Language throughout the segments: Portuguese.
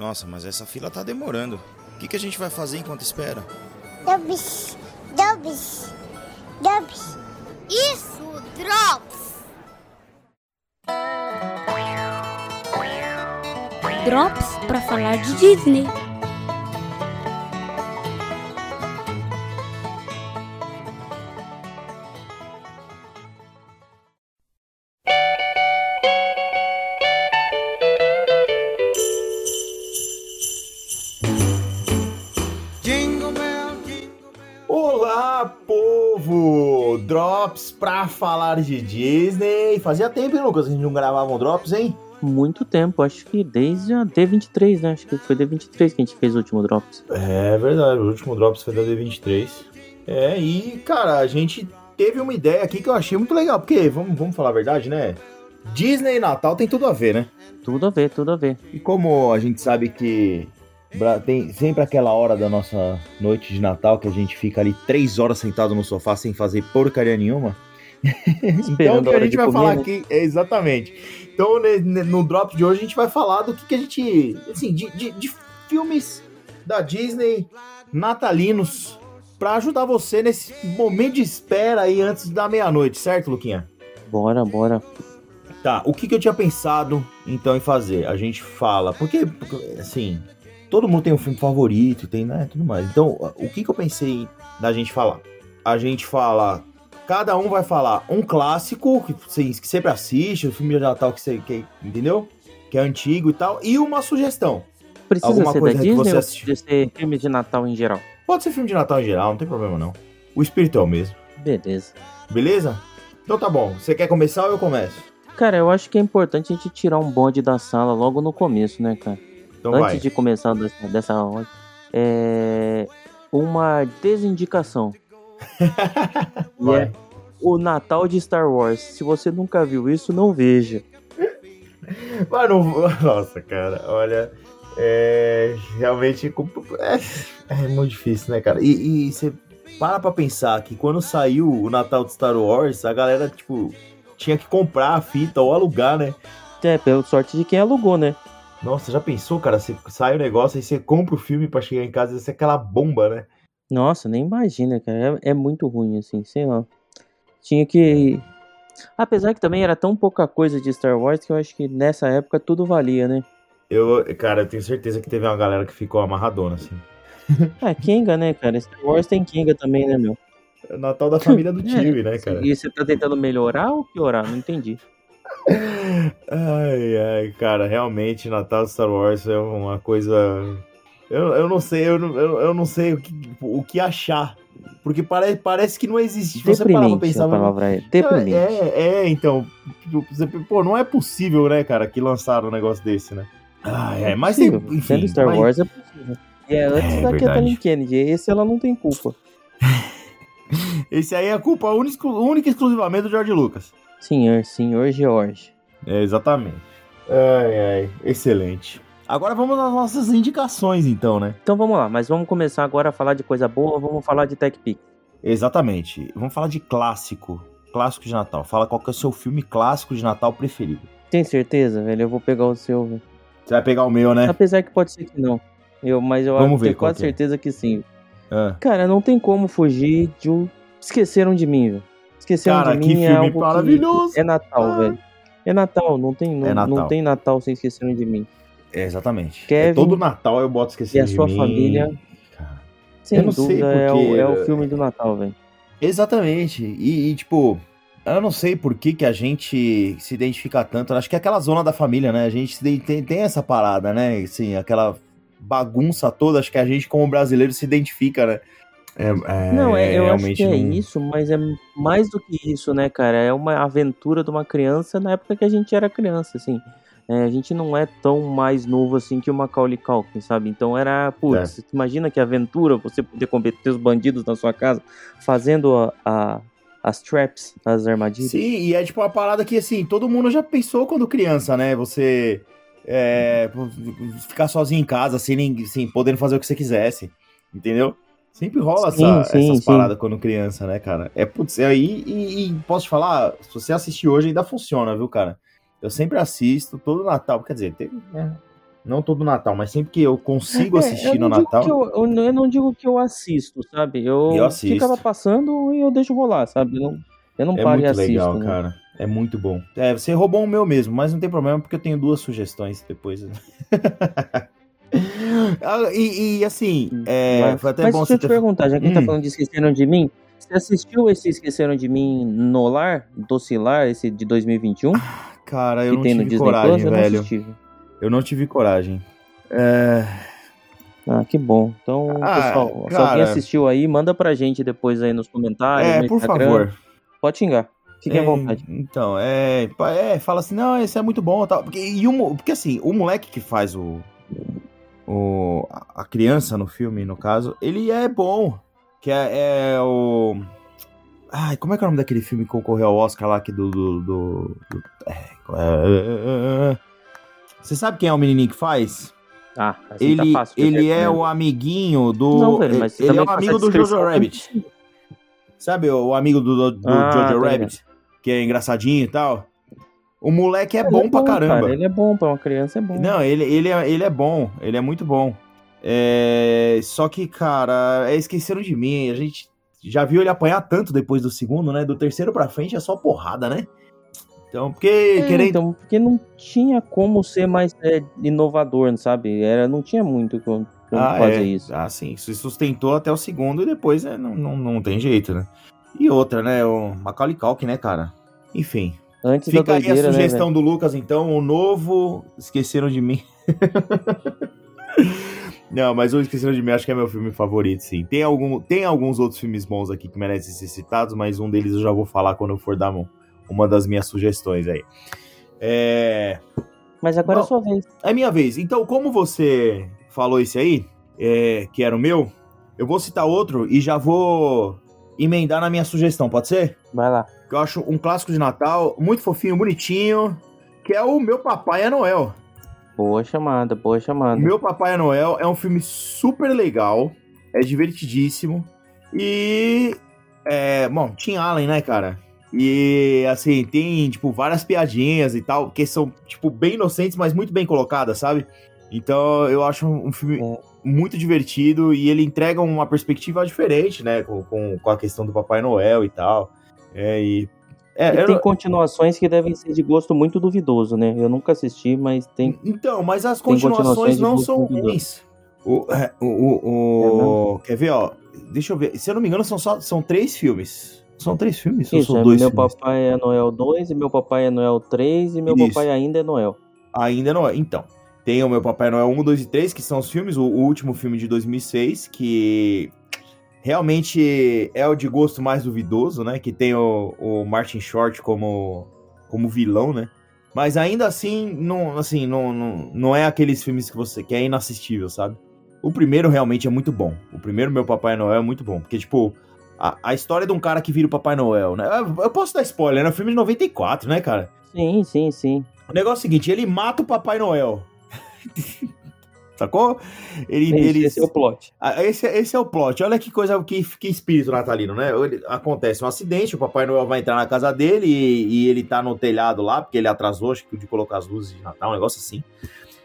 Nossa, mas essa fila tá demorando. O que, que a gente vai fazer enquanto espera? Drops, Drops, Drops. Isso, Drops! Drops para falar de Disney. Povo! Drops pra falar de Disney. Fazia tempo, hein, Lucas? A gente não gravava um Drops, hein? Muito tempo, acho que desde a D23, né? Acho que foi D23 que a gente fez o último Drops. É verdade, o último Drops foi da D23. É, e, cara, a gente teve uma ideia aqui que eu achei muito legal, porque, vamos, vamos falar a verdade, né? Disney e Natal tem tudo a ver, né? Tudo a ver, tudo a ver. E como a gente sabe que tem sempre aquela hora da nossa noite de Natal que a gente fica ali três horas sentado no sofá sem fazer porcaria nenhuma. então o que a gente vai comer, falar né? aqui é exatamente. Então no drop de hoje a gente vai falar do que, que a gente, assim, de, de- de filmes da Disney natalinos pra ajudar você nesse momento de espera aí antes da meia-noite, certo, Luquinha? Bora, bora. Tá, o que, que eu tinha pensado então em fazer? A gente fala, porque, assim, todo mundo tem um filme favorito, tem, né, tudo mais. Então, o que, que eu pensei da gente falar? A gente fala, cada um vai falar um clássico que você que sempre assiste, o filme de Natal que você, que, entendeu? Que é antigo e tal, e uma sugestão. Precisa Alguma ser da coisa que Disney você assistiu? ser filme de Natal em geral? Pode ser filme de Natal em geral, não tem problema não. O espírito é o mesmo, Beleza. beleza? Então tá bom, você quer começar ou eu começo? Cara, eu acho que é importante a gente tirar um bonde da sala logo no começo, né, cara? Então Antes vai. de começar dessa, dessa ordem, é uma desindicação. É o Natal de Star Wars. Se você nunca viu isso, não veja. Mas não. Nossa, cara, olha. É. Realmente. É, é muito difícil, né, cara? E, e você para pra pensar que quando saiu o Natal de Star Wars, a galera, tipo, tinha que comprar a fita ou alugar, né? É, pela sorte de quem alugou, né? Nossa, já pensou, cara? Você sai o negócio aí você compra o filme pra chegar em casa e ser aquela bomba, né? Nossa, nem imagina, cara. É, é muito ruim, assim, sei lá. Tinha que. Apesar que também era tão pouca coisa de Star Wars que eu acho que nessa época tudo valia, né? Eu, cara, eu tenho certeza que teve uma galera que ficou amarradona, assim. Ah, Kenga, né, cara? Star Wars tem Kenga também, né, meu? É o Natal da família do Tio, né, cara? E você tá tentando melhorar ou piorar? Não entendi. Ai, ai, cara, realmente Natal Star Wars é uma coisa. Eu, eu não sei, eu não, eu, eu não sei o que, o que achar. Porque parece, parece que não existe. Você parar pra pensar. palavra é. Deprimente. É, é, então. tipo, Pô, não é possível, né, cara, que lançaram um negócio desse, né? Ai, é, mas tem. Enfim, Sendo Star mas- Wars é possível. E é antes É, da. Kathleen Kennedy. Esse ela não tem culpa. Esse aí é a culpa única e exclusivamente do George Lucas. Senhor, senhor George. É, exatamente. Ai, ai, excelente. Agora vamos às nossas indicações, então, né? Então vamos lá, mas vamos começar agora a falar de coisa boa, vamos falar de Tech Pix. Exatamente. Vamos falar de clássico. Clássico de Natal. Fala qual que é o seu filme clássico de Natal preferido. Tem certeza, velho? Eu vou pegar o seu, velho. Você vai pegar o meu, né? Apesar que pode ser que não. Eu, mas eu Vamos acho- ver tenho quase que é. certeza que sim. Ah. Cara, não tem como fugir de um. Esqueceram de mim, velho. Esqueceram Cara, de que mim é filme algo maravilhoso. Que é Natal, Ah. velho. É Natal, não tem, não, É Natal. não tem Natal sem esqueceram de mim. É, exatamente. Kevin É todo Natal eu boto esquecer e a de sua mim. família. Cara. Sem Eu não sei dúvida, é, o, porque- é o filme do Natal, velho. Exatamente. E, e, tipo, eu não sei por que, que a gente se identifica tanto. Acho que é aquela zona da família, né? A gente tem, tem essa parada, né? Assim, aquela bagunça toda. Acho que a gente, como brasileiro, se identifica, né? É, é, Não, é, eu acho que é não- isso, mas é mais do que isso, né, cara? É uma aventura de uma criança na época que a gente era criança, assim. É, a gente não é tão mais novo assim que o Macaulay Culkin, sabe? Então era, putz, É. imagina que aventura você poder combater os bandidos na sua casa fazendo a, a- as traps, as armadilhas. Sim, e é tipo uma parada que, assim, todo mundo já pensou quando criança, né? Você é, ficar sozinho em casa, sem, ninguém- assim, podendo fazer o que você quisesse, entendeu? Sempre rola Sim, essa, sim, essas sim. paradas quando criança, né, cara? É, putz, é aí, e, e posso te falar, se você assistir hoje ainda funciona, viu, cara? Eu sempre assisto todo Natal, quer dizer, né, Não todo Natal, mas sempre que eu consigo É, assistir eu no Natal. eu, eu não- eu não digo que eu assisto, sabe? Eu, Eu assisto. ficava passando e eu deixo rolar, sabe? Eu não, eu não É paro e muito assisto. legal, né? cara. É muito bom. É, você roubou o meu mesmo, mas não tem problema porque eu tenho duas sugestões depois. Ah, e, e, assim, é, Mas, foi até mas bom deixa eu te perguntar, já que a gente Hum. tá falando de Esqueceram de Mim, você assistiu esse Esqueceram de Mim no lar, Docilar, esse de 2021? Cara, eu não tive Disney coragem, Plus? Eu não velho. Eu não tive coragem. É, Ah, que bom. Então, Ah, pessoal, se alguém cara. assistiu aí, manda pra gente depois aí nos comentários. é no por Instagram. favor. Pode xingar. Fiquem à É, vontade. Então, é, é, fala assim, não, esse é muito bom, tal. Porque, e o porque assim, o moleque que faz o, o a criança no filme, no caso, ele é bom, que é, é o Ai, como é que é o nome daquele filme que concorreu ao Oscar lá que do do, do- do- é, é. Você sabe quem é o menininho que faz? Ah, assim ele tá fácil. ele é o amiguinho do Não, velho, mas ele é o amigo do Jojo tá Rabbit. Sabe o amigo do, do, do Ah, Jojo tô Rabbit? Que é engraçadinho e tal. O moleque é Ele bom pra caramba. cara, ele é bom, pra uma criança é bom. Não, ele, ele, é, ele é bom. Ele é muito bom. É, Só que, cara, é esqueceram de mim. A gente já viu ele apanhar tanto depois do segundo, né? Do terceiro pra frente é só porrada, né? Então, porque É, querendo. então, porque não tinha como ser mais é, inovador, sabe? Era, não tinha muito como, como ah, fazer é. isso. Ah, sim. Se sustentou até o segundo e depois é, não, não, não tem jeito, né? E outra, né? O Macaulay Culkin, né, cara? Enfim. Antes Fica da aí a doideira, né, sugestão velho? do Lucas, então. O novo Esqueceram de Mim. Não, mas o Esqueceram de Mim acho que é meu filme favorito, sim. Tem, algum, tem alguns outros filmes bons aqui que merecem ser citados, mas um deles eu já vou falar quando eu for dar um- uma das minhas sugestões aí. É. Mas agora Bom, é sua vez. É minha vez. Então, como você falou esse aí, é, que era o meu, eu vou citar outro e já vou emendar na minha sugestão, pode ser? Vai lá. Que eu acho um clássico de Natal, muito fofinho, bonitinho, que é o Meu Papai é Noel. Boa chamada, boa chamada. Meu Papai é Noel é um filme super legal, é divertidíssimo e é, bom, Tim Allen, né, cara? E assim, tem tipo várias piadinhas e tal, que são tipo bem inocentes, mas muito bem colocadas, sabe? Então, eu acho um filme É. muito divertido e ele entrega uma perspectiva diferente, né, com, com, com a questão do Papai Noel e tal. É, e é, E tem continuações que devem ser de gosto muito duvidoso, né? Eu nunca assisti, mas tem. Então, mas as continuações, continuações não são ruins. O, é, o, o- o- quer ver, ó? Deixa eu ver. Se eu não me engano, são só são três filmes. São três filmes? Isso, são é dois meu filmes? papai é Noel 2 e meu papai é Noel 3 e meu Isso. papai ainda é Noel. Ainda não é. Então, tem o meu Papai Noel 1, 2 e 3, que são os filmes. O, o último filme de 2006, que realmente é o de gosto mais duvidoso, né? Que tem o, o Martin Short como, como vilão, né? Mas ainda assim, não, assim não, não, não é aqueles filmes que você que é inassistível, sabe? O primeiro realmente é muito bom. O primeiro, meu Papai Noel, é muito bom. Porque, tipo, a, a história de um cara que vira o Papai Noel, né? Eu, eu posso dar spoiler, né? O filme de 94, né, cara? Sim, sim, sim. O negócio é o seguinte, ele mata o Papai Noel. Sacou? Ele, Esse, ele- esse é o plot. Ah, esse, esse é o plot. Olha que coisa, que, que espírito natalino, né? Ele- acontece um acidente, o Papai Noel vai entrar na casa dele e, e ele tá no telhado lá, porque ele atrasou, acho que de colocar as luzes de Natal, um negócio assim.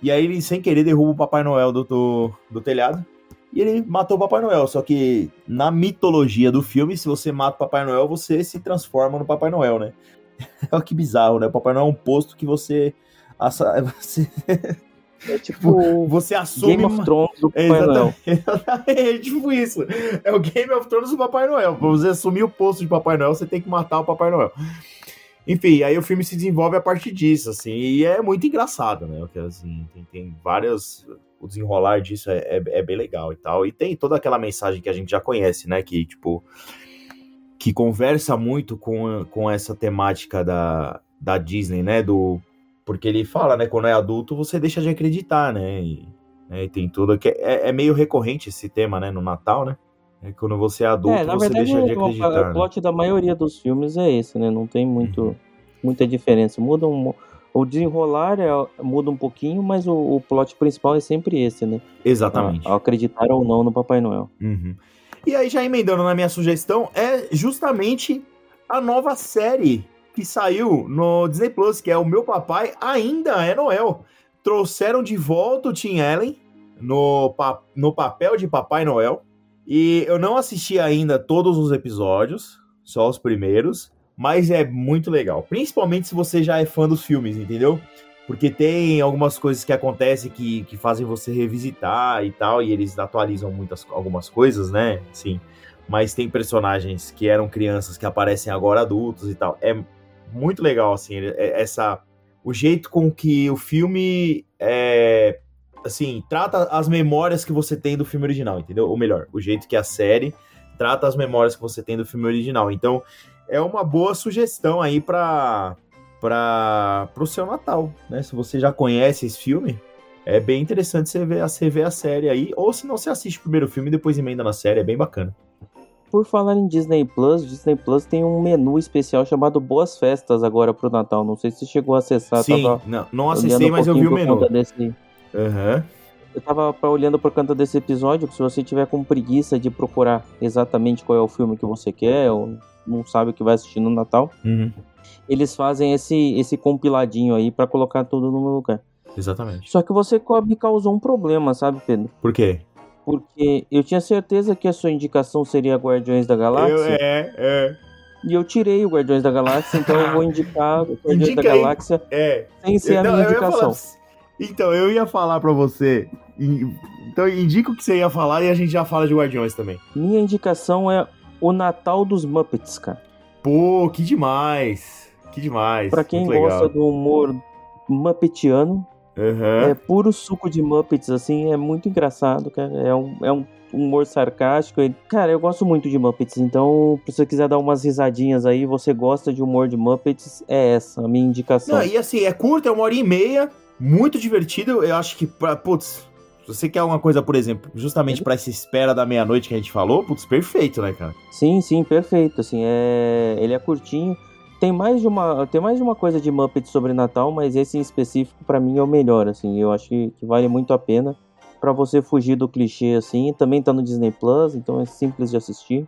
E aí ele, sem querer, derruba o Papai Noel do, do, do telhado. E ele matou o Papai Noel. Só que na mitologia do filme, se você mata o Papai Noel, você se transforma no Papai Noel, né? Olha que bizarro, né? O Papai Noel é um posto que você. assa- Você, É tipo você assume. Game of Thrones do Papai Noel. é tipo isso. É o Game of Thrones do Papai Noel. Pra você assumir o posto de Papai Noel, você tem que matar o Papai Noel. Enfim, aí o filme se desenvolve a partir disso, assim, e é muito engraçado, né? Porque, assim, tem, tem várias. O desenrolar disso é, é, é bem legal e tal. E tem toda aquela mensagem que a gente já conhece, né? Que, tipo. Que conversa muito com, com essa temática da, da Disney, né? Do. Porque ele fala, né? Quando é adulto, você deixa de acreditar, né? E, né, e tem tudo. Que é, é meio recorrente esse tema, né? No Natal, né? É quando você é adulto, É, na você verdade, deixa de acreditar. o né? plot da maioria dos filmes é esse, né? Não tem muito, Uhum. muita diferença. Muda um, o desenrolar é, muda um pouquinho, mas o, o plot principal é sempre esse, né? Exatamente. Ao acreditar ou não no Papai Noel. Uhum. E aí, já emendando na minha sugestão, é justamente a nova série que saiu no Disney Plus, que é O Meu Papai Ainda é Noel. trouxeram de volta o Tim Allen no, pa no papel de Papai Noel. E eu não assisti ainda todos os episódios, só os primeiros, mas é muito legal. Principalmente se você já é fã dos filmes, entendeu? Porque tem algumas coisas que acontecem que, que fazem você revisitar e tal, e eles atualizam muitas algumas coisas, né? Sim. Mas tem personagens que eram crianças que aparecem agora adultos e tal. É muito legal, assim, essa. O jeito com que o filme é, assim, trata as memórias que você tem do filme original, entendeu? Ou melhor, o jeito que a série trata as memórias que você tem do filme original. Então, é uma boa sugestão aí para para o seu Natal, né? Se você já conhece esse filme, é bem interessante você ver, você ver a série aí, ou se não, você assiste o primeiro filme e depois emenda na série, é bem bacana. Por falar em Disney Plus, Disney Plus tem um menu especial chamado Boas Festas agora pro Natal. Não sei se você chegou a acessar. Sim, não, não acessei, um mas eu vi o menu. Desse... Uhum. Eu tava olhando por conta desse episódio, se você tiver com preguiça de procurar exatamente qual é o filme que você quer, ou não sabe o que vai assistir no Natal, uhum. eles fazem esse, esse compiladinho aí para colocar tudo no lugar. Exatamente. Só que você me causou um problema, sabe, Pedro? Por quê? Porque eu tinha certeza que a sua indicação seria Guardiões da Galáxia. Eu, é, é. E eu tirei o Guardiões da Galáxia, então eu vou indicar o Guardiões Indica da Galáxia é. sem ser a minha indicação. Então, eu ia falar para você. Então, indica o que você ia falar e a gente já fala de Guardiões também. Minha indicação é o Natal dos Muppets, cara. Pô, que demais! Que demais! Pra quem gosta do humor muppetiano, uhum. é puro suco de Muppets, assim, é muito engraçado, cara. É um, é um humor sarcástico. Cara, eu gosto muito de Muppets, então se você quiser dar umas risadinhas aí, você gosta de humor de Muppets, é essa a minha indicação. Não, e assim, é curto, é uma hora e meia, muito divertido. Eu acho que, pra, putz, se você quer alguma coisa, por exemplo, justamente para essa espera da meia-noite que a gente falou, putz, perfeito, né, cara? Sim, sim, perfeito. Assim, é... ele é curtinho. Tem mais de uma, tem mais de uma coisa de Muppet sobre Natal, mas esse em específico para mim é o melhor, assim. Eu acho que, que vale muito a pena para você fugir do clichê assim. Também tá no Disney Plus, então é simples de assistir.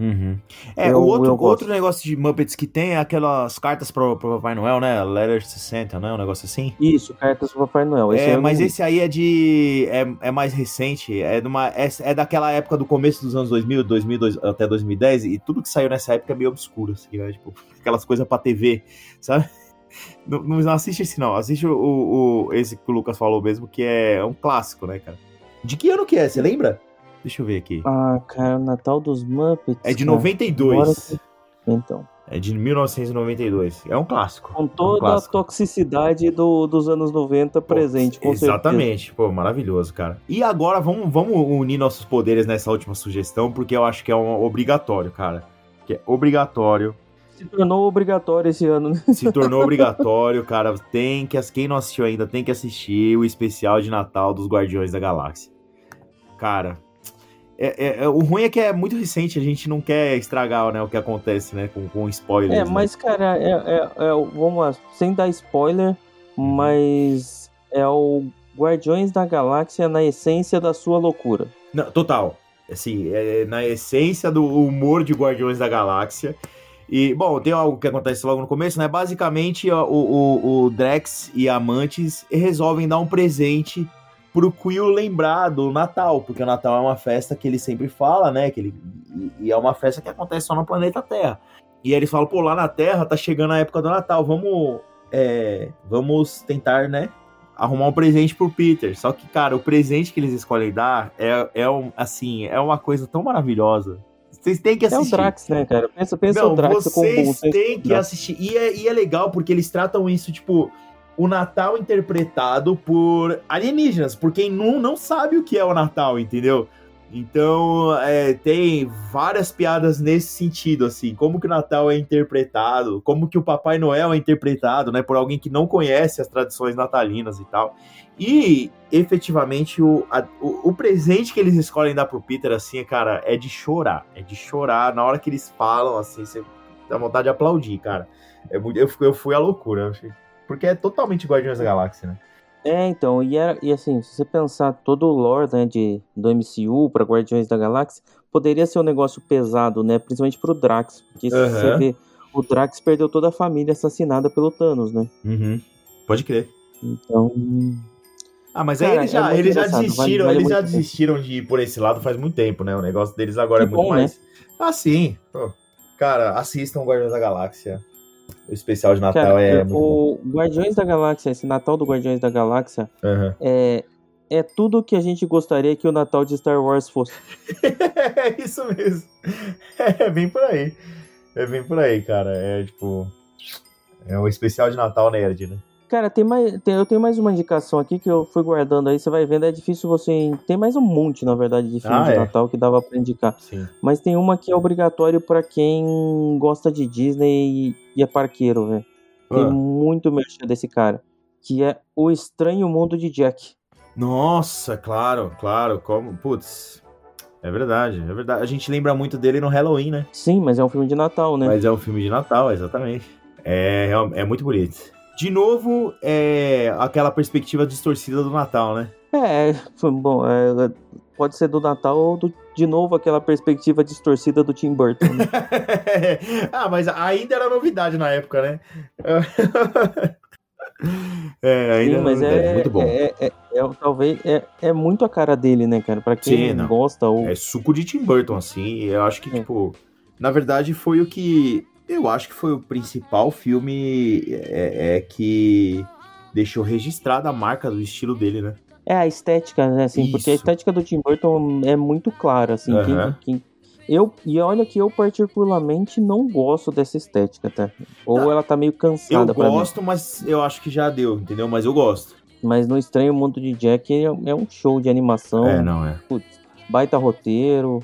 Uhum. É, eu, o outro, outro negócio de Muppets que tem é aquelas cartas pro, pro Papai Noel, né? Letter 60, né? Um negócio assim. Isso, cartas pro Papai Noel. Esse é, mas não... esse aí é de. É, é mais recente. É, numa, é, é daquela época do começo dos anos 2000, 2000 até 2010. E tudo que saiu nessa época é meio obscuro, assim, né? Tipo, aquelas coisas pra TV, sabe? Não, não assiste esse, não. Assiste o, o, esse que o Lucas falou mesmo, que é um clássico, né, cara? De que ano que é? Você lembra? Deixa eu ver aqui. Ah, cara, o Natal dos Muppets. É de 92. Então. É de 1992. É um clássico. Com toda é um clássico. a toxicidade do, dos anos 90 presente, com Exatamente. Certeza. Pô, maravilhoso, cara. E agora vamos, vamos unir nossos poderes nessa última sugestão, porque eu acho que é um obrigatório, cara. Que é obrigatório. Se tornou obrigatório esse ano, né? Se tornou obrigatório, cara. Tem que. Quem não assistiu ainda tem que assistir o especial de Natal dos Guardiões da Galáxia. Cara, é, é, é, o ruim é que é muito recente, a gente não quer estragar né, o que acontece, né? Com, com spoilers. É, né? mas, cara, é, é, é vamos lá, sem dar spoiler, uhum. mas é o Guardiões da Galáxia na essência da sua loucura. Não, total. Assim, é na essência do humor de Guardiões da Galáxia. E, bom, tem algo que acontece logo no começo, né? Basicamente, o, o, o Drex e a Mantis resolvem dar um presente pro Quill lembrar do Natal, porque o Natal é uma festa que ele sempre fala, né? Que ele, e é uma festa que acontece só no planeta Terra. E aí eles falam, pô, lá na Terra tá chegando a época do Natal, vamos, é, vamos tentar, né? Arrumar um presente pro Peter. Só que, cara, o presente que eles escolhem dar é, é um, assim, é uma coisa tão maravilhosa. Vocês têm que assistir. É o Drax, né, cara? Pensa, pensa Não, o Drax vocês Vocês têm que assistir. E é, e é legal porque eles tratam isso, tipo o Natal interpretado por alienígenas, por quem não, não sabe o que é o Natal, entendeu? Então, é, tem várias piadas nesse sentido, assim, como que o Natal é interpretado, como que o Papai Noel é interpretado, né, por alguém que não conhece as tradições natalinas e tal. E, efetivamente, o, a, o, o, presente que eles escolhem dar pro Peter, assim, cara, é de chorar, é de chorar, na hora que eles falam, assim, você dá vontade de aplaudir, cara. É, eu, eu fui à loucura, eu achei porque é totalmente Guardiões da Galáxia, né? É, então, e, era, e assim, se você pensar todo o lore né, de, do MCU para Guardiões da Galáxia, poderia ser um negócio pesado, né? Principalmente pro Drax, porque uhum. se você vê, o Drax perdeu toda a família assassinada pelo Thanos, né? Uhum. Pode crer. Então, Ah, mas aí Cara, eles é já, muito eles já desistiram, vale- vale eles já desistiram de ir por esse lado faz muito tempo, né? O negócio deles agora Que é muito bom, né? mais. Ah, sim. Pô, cara, assistam Guardiões da Galáxia. O especial de Natal Cara, é o Guardiões da Galáxia, esse Natal do Guardiões da Galáxia, Aham. é, é tudo que a gente gostaria que o Natal de Star Wars fosse. É isso mesmo. É bem por aí. É bem por aí, cara. É tipo. É o especial de Natal nerd, né? Cara, tem mais, tem- eu tenho mais uma indicação aqui que eu fui guardando aí, você vai vendo, é difícil você... Tem mais um monte, na verdade, de filme Ah, de é? Natal que dava pra indicar. Sim. Mas tem uma que é obrigatório pra quem gosta de Disney e, é parqueiro, velho. Tem Ah. muito merchan desse cara. Que é O Estranho Mundo de Jack. Nossa, claro, claro. Como. Putz. É verdade, é verdade. A gente lembra muito dele no Halloween, né? Sim, mas é um filme de Natal, né? Mas é um filme de Natal, exatamente. É, real- é muito bonito. De novo, é aquela perspectiva distorcida do Natal, né? É, bom. é, pode ser do Natal ou do- de novo aquela perspectiva distorcida do Tim Burton. né? ah, mas ainda era novidade na época, né? é, ainda Sim, era mas é, muito bom. é, é- é- talvez é, é muito a cara dele, né, cara? Pra quem Sim, gosta ou É suco de Tim Burton, assim. Eu acho que, É. tipo, na verdade foi o que. Eu acho que foi o principal filme é, é que deixou registrada a marca do estilo dele, né? É a estética, né? Assim, porque a estética do Tim Burton é muito clara, assim. quem- Aham. quem- eu, e olha que eu particularmente não gosto dessa estética, tá? Ou ela tá meio Eu cansada pra mim. gosto, mas eu acho que já deu, entendeu? Mas eu gosto. Mas no Estranho Mundo de Jack é, é um show de animação. É, não é. Putz, baita roteiro.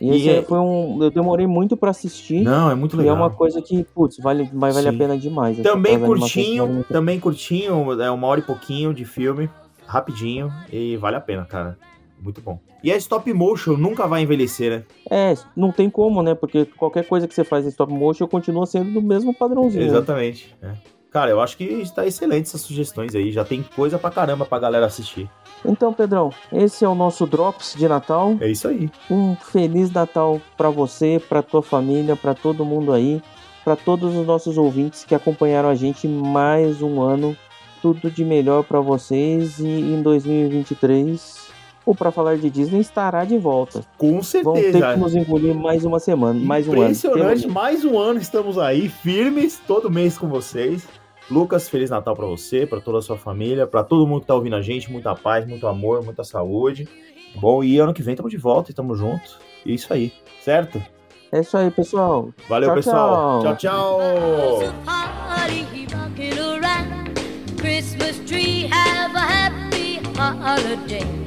E, E esse é- foi um. Eu demorei muito pra assistir. Não, é muito E é legal. uma coisa que, putz, vale, vai valer a pena demais. assim, Também animações curtinho, também curtinho, é uma hora e pouquinho de filme, rapidinho, e vale a pena, cara. Muito bom. E a stop motion nunca vai envelhecer, né? É, não tem como, né? Porque qualquer coisa que você faz em stop motion continua sendo do mesmo padrãozinho. né? Exatamente. é. Cara, eu acho que está excelente essas sugestões aí. Já tem coisa pra caramba pra galera assistir. Então, Pedrão, esse é o nosso Drops de Natal. É isso aí. Um feliz Natal pra você, pra tua família, pra todo mundo aí, pra todos os nossos ouvintes que acompanharam a gente mais um ano. Tudo de melhor pra vocês e em 2023 o Pra Falar de Disney estará de volta. Com Vão ter certeza. que nos engolir mais uma semana, mais um ano. Impressionante. Mais um ano estamos aí, firmes, todo mês com vocês. Lucas, Feliz Natal pra você, pra toda a sua família, pra todo mundo que tá ouvindo a gente. Muita paz, muito amor, muita saúde. Bom, e ano que vem estamos de volta e estamos juntos. E isso aí, certo? É isso aí, pessoal. Valeu, Tchau, pessoal. tchau. tchau. tchau.